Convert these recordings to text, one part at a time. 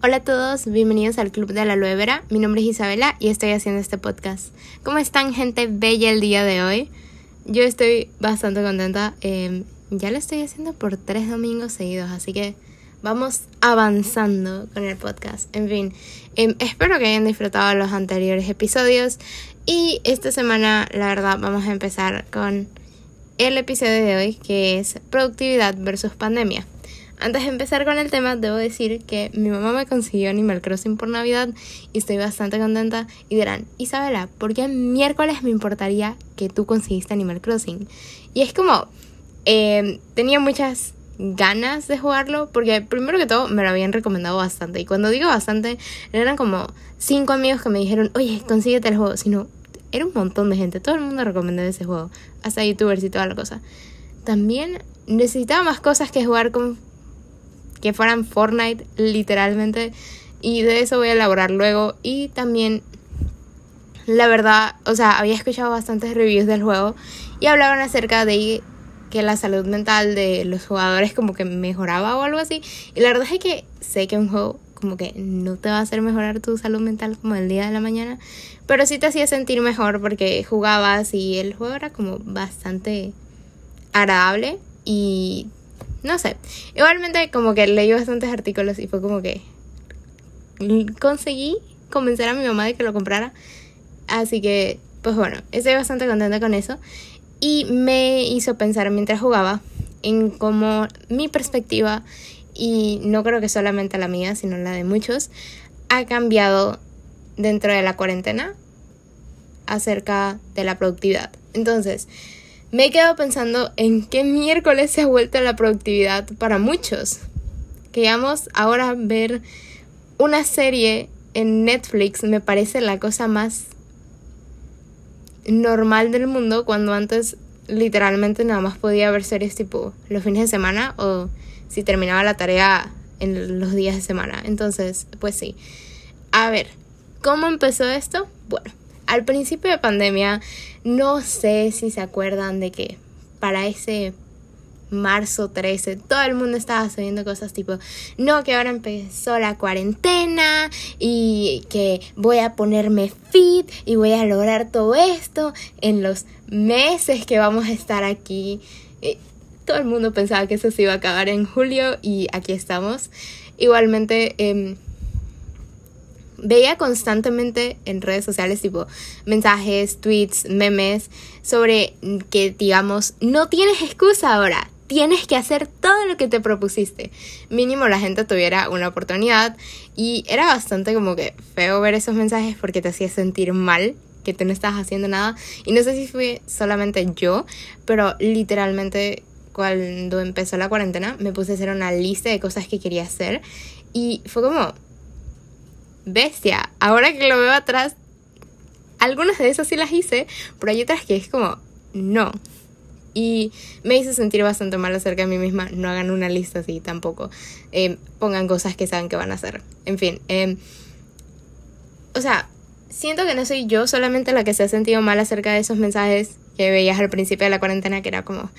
Hola a todos, bienvenidos al Club de la Aloe. Mi nombre es Isabela y estoy haciendo este podcast. ¿Cómo están, gente bella, el día de hoy? Yo estoy bastante contenta. Em, ya lo estoy haciendo por tres domingos seguidos, así que vamos avanzando con el podcast. En fin, em, espero que hayan disfrutado los anteriores episodios. Y esta semana, la verdad, vamos a empezar con el episodio de hoy, que es productividad versus pandemia. Antes de empezar con el tema, debo decir que mi mamá me consiguió Animal Crossing por Navidad y estoy bastante contenta. Y dirán, Isabela, ¿por qué miércoles me importaría que tú conseguiste Animal Crossing? Y es como, eh, tenía muchas ganas de jugarlo porque primero que todo me lo habían recomendado bastante. Y cuando digo bastante, eran como cinco amigos que me dijeron, oye, consíguete el juego. Sino, era un montón de gente, todo el mundo recomendó ese juego, hasta youtubers y toda la cosa. También necesitaba más cosas que jugar con que fueran Fortnite literalmente. Y de eso voy a elaborar luego. Y también la verdad, o sea, había escuchado bastantes reviews del juego y hablaban acerca de que la salud mental de los jugadores como que mejoraba o algo así. Y la verdad es que sé que un juego como que no te va a hacer mejorar tu salud mental como el día de la mañana, pero sí te hacía sentir mejor porque jugabas y el juego era como bastante agradable y no sé. Igualmente como que leí bastantes artículos y fue como que conseguí convencer a mi mamá de que lo comprara. Así que, pues bueno, estoy bastante contenta con eso. Y me hizo pensar mientras jugaba en cómo mi perspectiva, y no creo que solamente la mía, sino la de muchos, ha cambiado dentro de la cuarentena acerca de la productividad. Entonces, me he quedado pensando en qué miércoles se ha vuelto la productividad para muchos. Queríamos ahora ver una serie en Netflix me parece la cosa más normal del mundo cuando antes literalmente nada más podía ver series tipo los fines de semana o si terminaba la tarea en los días de semana. Entonces, pues sí. A ver, ¿cómo empezó esto? Bueno, al principio de pandemia, no sé si se acuerdan de que para ese marzo 13, todo el mundo estaba subiendo cosas tipo, no, que ahora empezó la cuarentena y que voy a ponerme fit y voy a lograr todo esto en los meses que vamos a estar aquí. todo el mundo pensaba que eso se iba a acabar en julio y aquí estamos. Igualmente, eh, veía constantemente en redes sociales tipo mensajes, tweets, memes sobre que digamos, no tienes excusa ahora, tienes que hacer todo lo que te propusiste. Mínimo la gente tuviera una oportunidad y era bastante como que feo ver esos mensajes porque te hacía sentir mal que tú no estabas haciendo nada y no sé si fue solamente yo, pero literalmente cuando empezó la cuarentena me puse a hacer una lista de cosas que quería hacer y fue como bestia. Ahora que lo veo atrás, algunas de esas sí las hice, pero hay otras que es como, no. Y me hizo sentir bastante mal acerca de mí misma. No hagan una lista así tampoco. Eh, pongan cosas que saben que van a hacer. En fin. Eh, o sea, siento que no soy yo solamente la que se ha sentido mal acerca de esos mensajes que veías al principio de la cuarentena, que era como,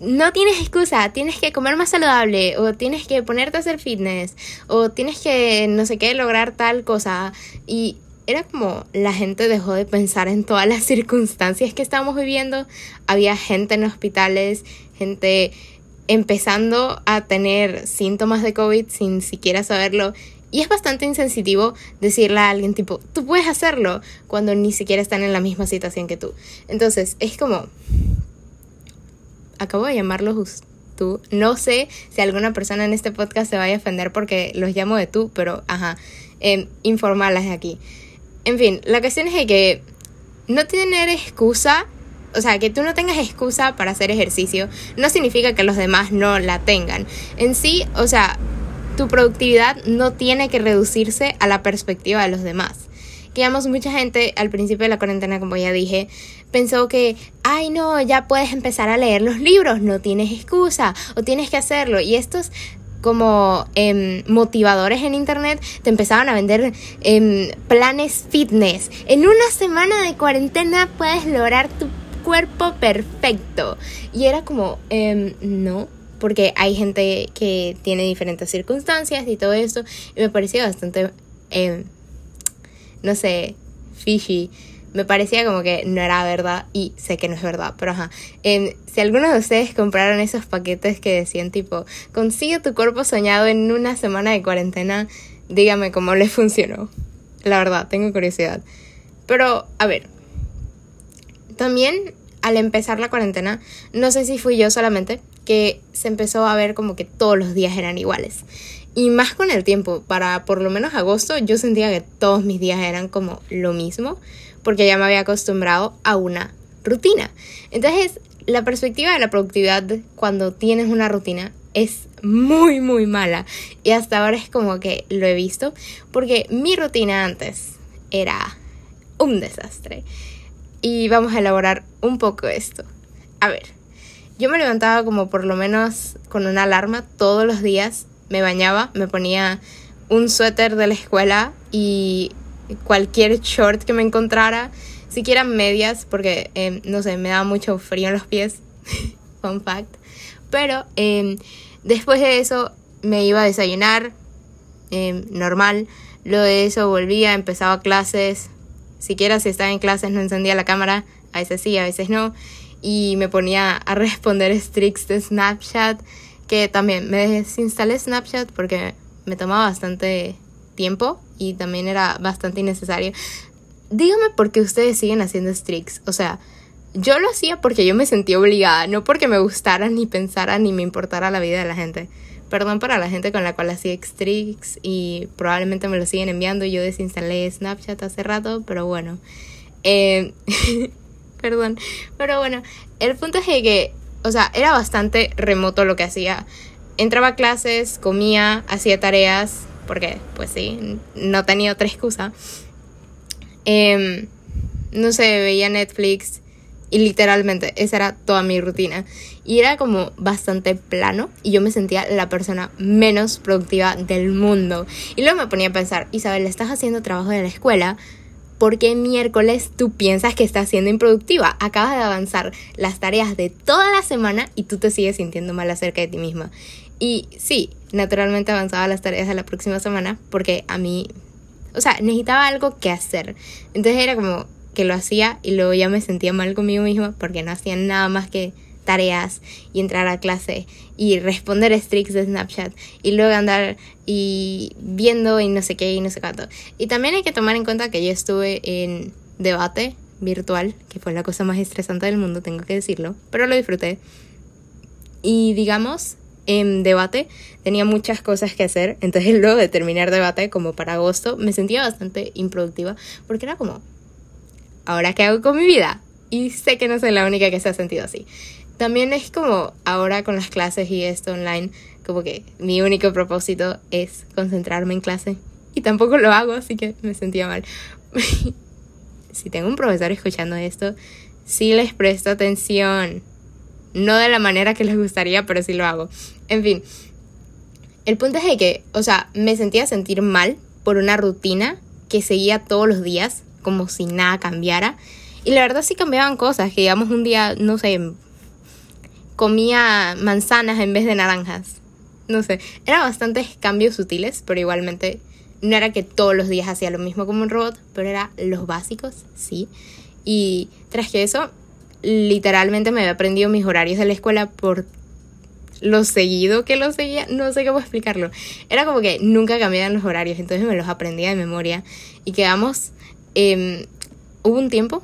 no tienes excusa, tienes que comer más saludable o tienes que ponerte a hacer fitness o tienes que no sé qué lograr tal cosa y era como la gente dejó de pensar en todas las circunstancias que estamos viviendo. Había gente en hospitales, gente empezando a tener síntomas de COVID sin siquiera saberlo. Y es bastante insensitivo decirle a alguien tipo, tú puedes hacerlo cuando ni siquiera están en la misma situación que tú. Entonces, es como, acabo de llamarlos tú. No sé si alguna persona en este podcast se vaya a ofender porque los llamo de tú, pero ajá, eh, informarlas de aquí. En fin, la cuestión es que no tener excusa, o sea, que tú no tengas excusa para hacer ejercicio, no significa que los demás no la tengan. En sí, o sea, tu productividad no tiene que reducirse a la perspectiva de los demás. Que mucha gente al principio de la cuarentena, como ya dije, pensó que, ay no, ya puedes empezar a leer los libros, no tienes excusa o tienes que hacerlo. Y estos como em, motivadores en internet te empezaban a vender em, planes fitness. En una semana de cuarentena puedes lograr tu cuerpo perfecto. Y era como, em, no, porque hay gente que tiene diferentes circunstancias y todo eso. Y me parecía bastante, eh, no sé, fishy. Me parecía como que no era verdad y sé que no es verdad, pero ajá. Eh, si algunos de ustedes compraron esos paquetes que decían tipo, consigue tu cuerpo soñado en una semana de cuarentena, dígame cómo les funcionó. La verdad, tengo curiosidad. Pero, a ver, también al empezar la cuarentena, no sé si fui yo solamente, que se empezó a ver como que todos los días eran iguales. Y más con el tiempo, para por lo menos agosto, yo sentía que todos mis días eran como lo mismo, porque ya me había acostumbrado a una rutina. Entonces, la perspectiva de la productividad cuando tienes una rutina es muy, muy mala. Y hasta ahora es como que lo he visto, porque mi rutina antes era un desastre. Y vamos a elaborar un poco esto. A ver, yo me levantaba como por lo menos con una alarma todos los días, me bañaba, me ponía un suéter de la escuela y cualquier short que me encontrara, siquiera medias, porque em, no sé, me daba mucho frío en los pies, fun fact. Pero em, después de eso me iba a desayunar, em, normal. Luego de eso volvía, empezaba clases, siquiera si estaba en clases no encendía la cámara, a veces sí, a veces no, y me ponía a responder streaks de Snapchat, que también me desinstalé Snapchat porque me tomaba bastante tiempo y también era bastante innecesario. Dígame por qué ustedes siguen haciendo streaks, o sea, yo lo hacía porque yo me sentía obligada, no porque me gustara ni pensara ni me importara la vida de la gente. Perdón para la gente con la cual hacía streaks y probablemente me lo siguen enviando. Yo desinstalé Snapchat hace rato, pero bueno. Eh, perdón. Pero bueno, el punto es que, o sea, era bastante remoto lo que hacía. Entraba a clases, comía, hacía tareas, porque pues sí, no tenía otra excusa. Em, no sé, veía Netflix y literalmente esa era toda mi rutina. Y era como bastante plano y yo me sentía la persona menos productiva del mundo. Y luego me ponía a pensar, Isabel, estás haciendo trabajo de la escuela. ¿Por qué miércoles tú piensas que estás siendo improductiva? Acabas de avanzar las tareas de toda la semana y tú te sigues sintiendo mal acerca de ti misma. Y sí, naturalmente avanzaba las tareas de la próxima semana porque a mí, o sea, necesitaba algo que hacer. Entonces era como, que lo hacía y luego ya me sentía mal conmigo misma porque no hacía nada más que tareas y entrar a clase y responder streaks de Snapchat y luego andar y viendo y no sé qué y no sé cuánto. Y también hay que tomar en cuenta que yo estuve en debate virtual, que fue la cosa más estresante del mundo, tengo que decirlo, pero lo disfruté. Y digamos, en debate tenía muchas cosas que hacer, entonces luego de terminar debate como para agosto me sentía bastante improductiva porque era como ¿ahora qué hago con mi vida? Y sé que no soy la única que se ha sentido así. También es como ahora con las clases y esto online, como que mi único propósito es concentrarme en clase. Y tampoco lo hago, así que me sentía mal. si tengo un profesor escuchando esto, sí les presto atención. No de la manera que les gustaría, pero sí lo hago. En fin, el punto es de que, o sea, me sentía sentir mal por una rutina que seguía todos los días como si nada cambiara. Y la verdad sí cambiaban cosas, que digamos un día, no sé, comía manzanas en vez de naranjas. No sé, eran bastantes cambios sutiles, pero igualmente no era que todos los días hacía lo mismo como un robot, pero era los básicos, sí. Y tras que eso, literalmente me había aprendido mis horarios de la escuela por lo seguido que lo seguía, no sé cómo explicarlo. Era como que nunca cambiaban los horarios, entonces me los aprendía de memoria y quedamos Em, hubo un tiempo,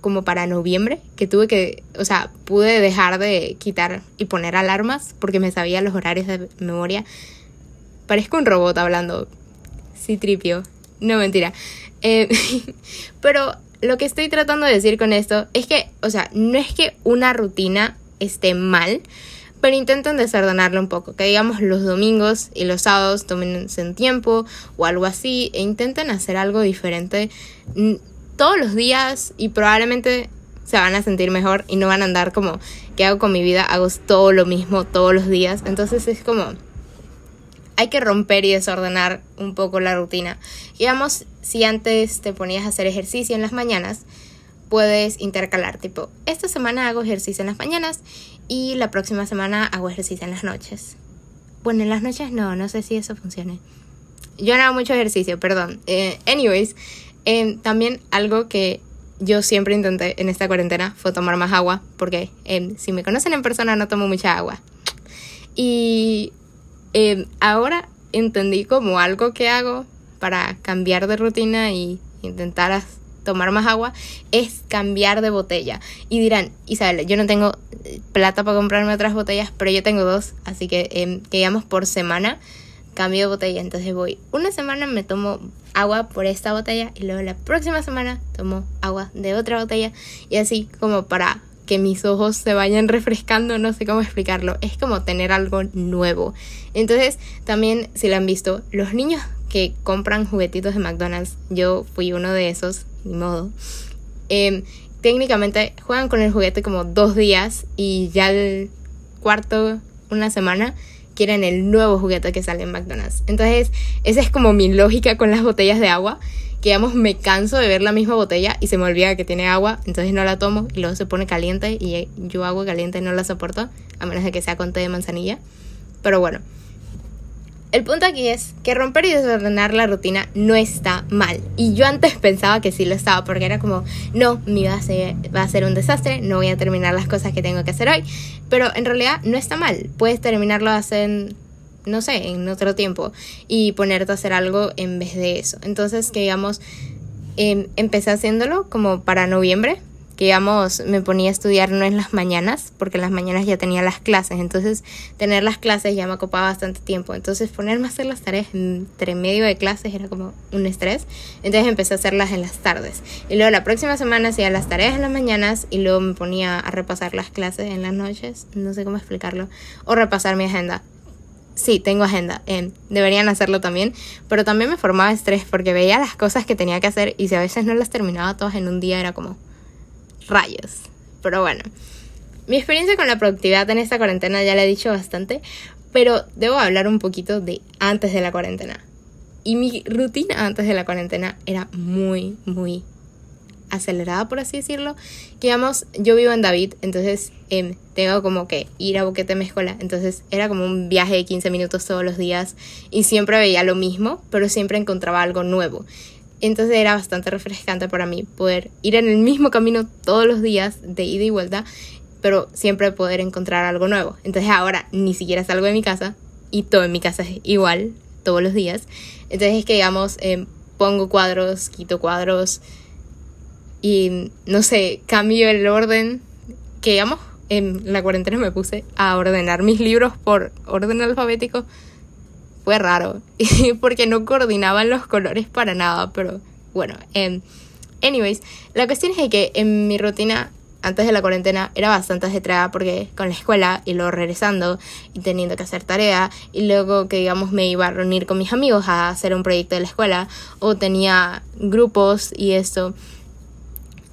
como para noviembre, que tuve que, o sea, pude dejar de quitar y poner alarmas porque me sabía los horarios de memoria. Parezco un robot hablando. Sí, tripio. No, mentira. Eh, pero lo que estoy tratando de decir con esto es que, o sea, no es que una rutina esté mal, pero intenten desordenarlo un poco, que digamos los domingos y los sábados tómense en tiempo o algo así e intenten hacer algo diferente todos los días y probablemente se van a sentir mejor y no van a andar como, ¿qué hago con mi vida? Hago todo lo mismo todos los días. Entonces es como, hay que romper y desordenar un poco la rutina. Digamos, si antes te ponías a hacer ejercicio en las mañanas, puedes intercalar, tipo, esta semana hago ejercicio en las mañanas Y la próxima semana hago ejercicio en las noches. Bueno, en las noches no, no sé si eso funcione. Yo no hago mucho ejercicio, perdón. Eh, anyways, eh, también algo que yo siempre intenté en esta cuarentena fue tomar más agua, porque eh, si me conocen en persona no tomo mucha agua. Y ahora entendí como algo que hago para cambiar de rutina y intentar tomar más agua es cambiar de botella. Y dirán, Isabel, yo no tengo plata para comprarme otras botellas, pero yo tengo dos, así que, eh, que digamos por semana cambio de botella. Entonces voy una semana me tomo agua por esta botella y luego la próxima semana tomo agua de otra botella y así como para que mis ojos se vayan refrescando, no sé cómo explicarlo, es como tener algo nuevo. Entonces, también si lo han visto, los niños que compran juguetitos de McDonald's, yo fui uno de esos, ni modo. Em, técnicamente juegan con el juguete como dos días y ya el cuarto, una semana, quieren el nuevo juguete que sale en McDonald's. Entonces, esa es como mi lógica con las botellas de agua. Que digamos, me canso de ver la misma botella y se me olvida que tiene agua, entonces no la tomo y luego se pone caliente y yo agua caliente no la soporto, a menos de que sea con té de manzanilla. Pero bueno, el punto aquí es que romper y desordenar la rutina no está mal. Y yo antes pensaba que sí lo estaba, porque era como, no, mi vida va a ser un desastre, no voy a terminar las cosas que tengo que hacer hoy. Pero en realidad no está mal. Puedes terminarlo hacer, no sé, en otro tiempo y ponerte a hacer algo en vez de eso. Entonces, que digamos, em, empecé haciéndolo como para noviembre que digamos me ponía a estudiar no en las mañanas, porque en las mañanas ya tenía las clases, entonces tener las clases ya me ocupaba bastante tiempo, entonces ponerme a hacer las tareas entre medio de clases era como un estrés, entonces empecé a hacerlas en las tardes. Y luego la próxima semana hacía las tareas en las mañanas y luego me ponía a repasar las clases en las noches, no sé cómo explicarlo, o repasar mi agenda. Sí, tengo agenda. Deberían hacerlo también. Pero también me formaba estrés porque veía las cosas que tenía que hacer y si a veces no las terminaba todas en un día era como, rayos. Pero bueno, mi experiencia con la productividad en esta cuarentena ya la he dicho bastante, pero debo hablar un poquito de antes de la cuarentena. Y mi rutina antes de la cuarentena era muy, muy acelerada, por así decirlo. Que digamos, yo vivo en David, entonces em, tengo como que ir a Boquete Mezcola. Entonces era como un viaje de 15 minutos todos los días y siempre veía lo mismo, pero siempre encontraba algo nuevo. Entonces era bastante refrescante para mí poder ir en el mismo camino todos los días de ida y vuelta, pero siempre poder encontrar algo nuevo. Entonces ahora ni siquiera salgo de mi casa y todo en mi casa es igual todos los días. Entonces es que digamos, em, pongo cuadros, quito cuadros y no sé, cambio el orden que digamos en la cuarentena me puse a ordenar mis libros por orden alfabético fue raro, porque no coordinaban los colores para nada, pero bueno, eh, anyways, la cuestión es que en mi rutina antes de la cuarentena era bastante ajetreada porque con la escuela y luego regresando y teniendo que hacer tarea y luego que digamos me iba a reunir con mis amigos a hacer un proyecto de la escuela o tenía grupos y esto.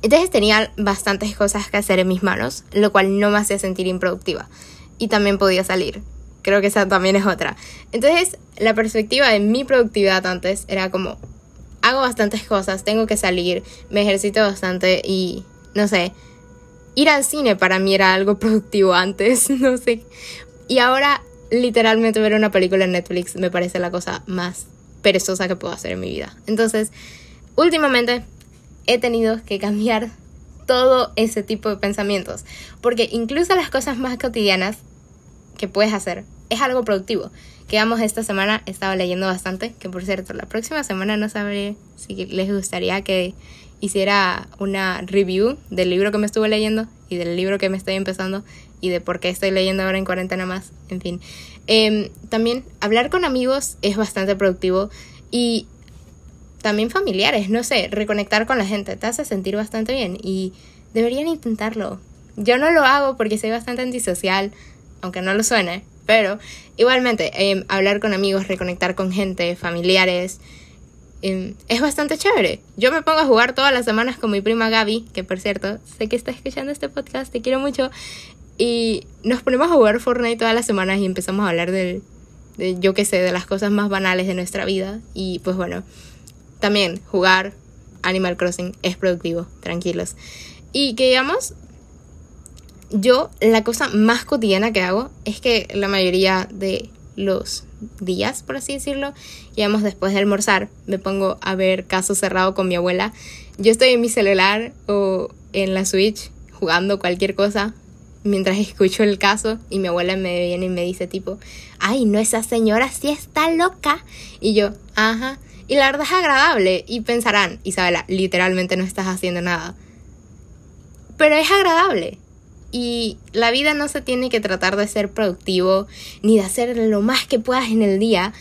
Entonces tenía bastantes cosas que hacer en mis manos, lo cual no me hacía sentir improductiva y también podía salir creo que esa también es otra. Entonces, la perspectiva de mi productividad antes era como, hago bastantes cosas, tengo que salir, me ejercito bastante y, no sé, ir al cine para mí era algo productivo antes, no sé. Y ahora, literalmente ver una película en Netflix me parece la cosa más perezosa que puedo hacer en mi vida. Entonces, últimamente he tenido que cambiar todo ese tipo de pensamientos, porque incluso las cosas más cotidianas que puedes hacer. Es algo productivo. Que vamos, esta semana he estado leyendo bastante, que por cierto, la próxima semana no sabré si les gustaría que hiciera una review del libro que me estuve leyendo y del libro que me estoy empezando y de por qué estoy leyendo ahora en cuarentena más, en fin. Em, también hablar con amigos es bastante productivo y también familiares, no sé, reconectar con la gente te hace sentir bastante bien y deberían intentarlo. Yo no lo hago porque soy bastante antisocial, aunque no lo suene, pero igualmente em, hablar con amigos, reconectar con gente, familiares, em, es bastante chévere. Yo me pongo a jugar todas las semanas con mi prima Gaby, que por cierto, sé que está escuchando este podcast, te quiero mucho, y nos ponemos a jugar Fortnite todas las semanas y empezamos a hablar del, de, yo qué sé, de las cosas más banales de nuestra vida, y pues bueno, también jugar Animal Crossing es productivo, tranquilos. Y que digamos, yo la cosa más cotidiana que hago es que la mayoría de los días, por así decirlo, digamos después de almorzar, me pongo a ver caso cerrado con mi abuela. Yo estoy en mi celular o en la Switch jugando cualquier cosa mientras escucho el caso y mi abuela me viene y me dice tipo, ay, no, esa señora sí está loca. Y yo, ajá. Y la verdad es agradable y pensarán, Isabela, literalmente no estás haciendo nada. Pero es agradable. Y la vida no se tiene que tratar de ser productivo ni de hacer lo más que puedas en el día,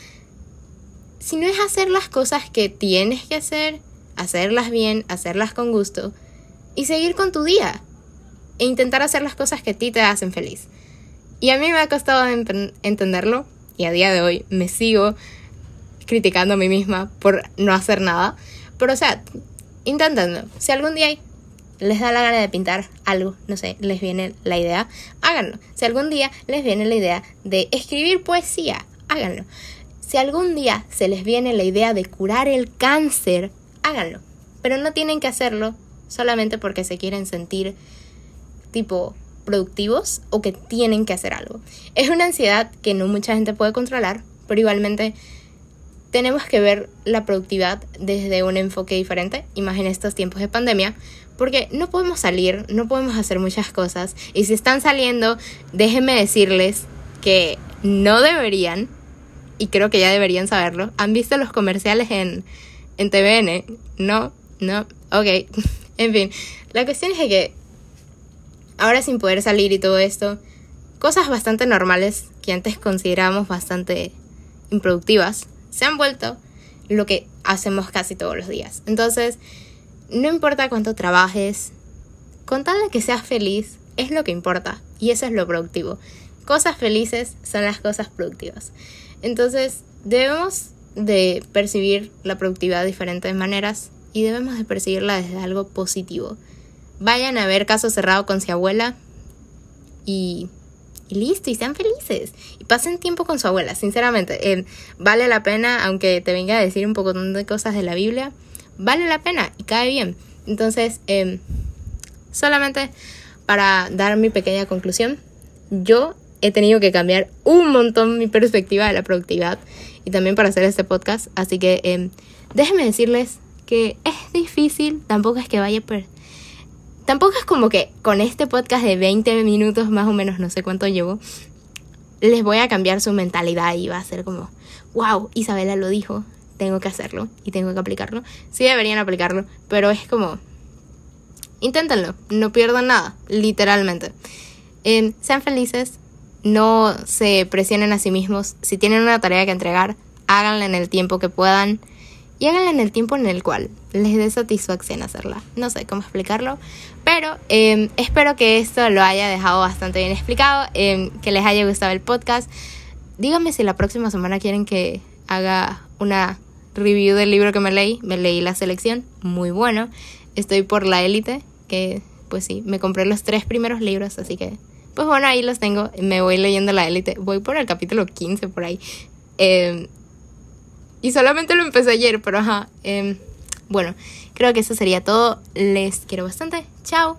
sino es hacer las cosas que tienes que hacer, hacerlas bien, hacerlas con gusto y seguir con tu día e intentar hacer las cosas que a ti te hacen feliz. Y a mí me ha costado entenderlo y a día de hoy me sigo criticando a mí misma por no hacer nada, pero o sea, intentando. Si algún día les da la gana de pintar algo, no sé, les viene la idea, háganlo. Si algún día les viene la idea de escribir poesía, háganlo. Si algún día se les viene la idea de curar el cáncer, háganlo. Pero no tienen que hacerlo solamente porque se quieren sentir tipo productivos o que tienen que hacer algo. Es una ansiedad que no mucha gente puede controlar, pero igualmente tenemos que ver la productividad desde un enfoque diferente, y más en estos tiempos de pandemia, porque no podemos salir, no podemos hacer muchas cosas, y si están saliendo, déjenme decirles que no deberían, y creo que ya deberían saberlo, ¿han visto los comerciales en, en TVN? No, no, ok, en fin, la cuestión es que ahora sin poder salir y todo esto, cosas bastante normales que antes considerábamos bastante improductivas, se han vuelto lo que hacemos casi todos los días. Entonces, no importa cuánto trabajes, con tal de que seas feliz, es lo que importa. Y eso es lo productivo. Cosas felices son las cosas productivas. Entonces, debemos de percibir la productividad de diferentes maneras y debemos de percibirla desde algo positivo. Vayan a ver Caso Cerrado con su abuela y y listo, y sean felices. Y pasen tiempo con su abuela, sinceramente. Eh, vale la pena, aunque te venga a decir un poco de cosas de la Biblia, vale la pena y cae bien. Entonces, em, solamente para dar mi pequeña conclusión, yo he tenido que cambiar un montón mi perspectiva de la productividad y también para hacer este podcast. Así que eh, déjenme decirles que es difícil, tampoco es que vaya per Tampoco es como que con este podcast de 20 minutos más o menos, no sé cuánto llevo, les voy a cambiar su mentalidad y va a ser como, wow, Isabela lo dijo, tengo que hacerlo y tengo que aplicarlo. Sí deberían aplicarlo, pero es como, inténtenlo, no pierdan nada, literalmente. Em, sean felices, no se presionen a sí mismos. Si tienen una tarea que entregar, háganla en el tiempo que puedan y háganla en el tiempo en el cual les dé satisfacción hacerla. No sé cómo explicarlo, pero em, espero que esto lo haya dejado bastante bien explicado, em, que les haya gustado el podcast. Díganme si la próxima semana quieren que haga una review del libro que me leí. Me leí La Selección, muy bueno. Estoy por La Élite, que pues sí, me compré los tres primeros libros, así que pues bueno, ahí los tengo. Me voy leyendo La Élite. Voy por el capítulo 15 por ahí. Eh, y solamente lo empecé ayer, pero ajá. Em, bueno, creo que eso sería todo. Les quiero bastante. Chao.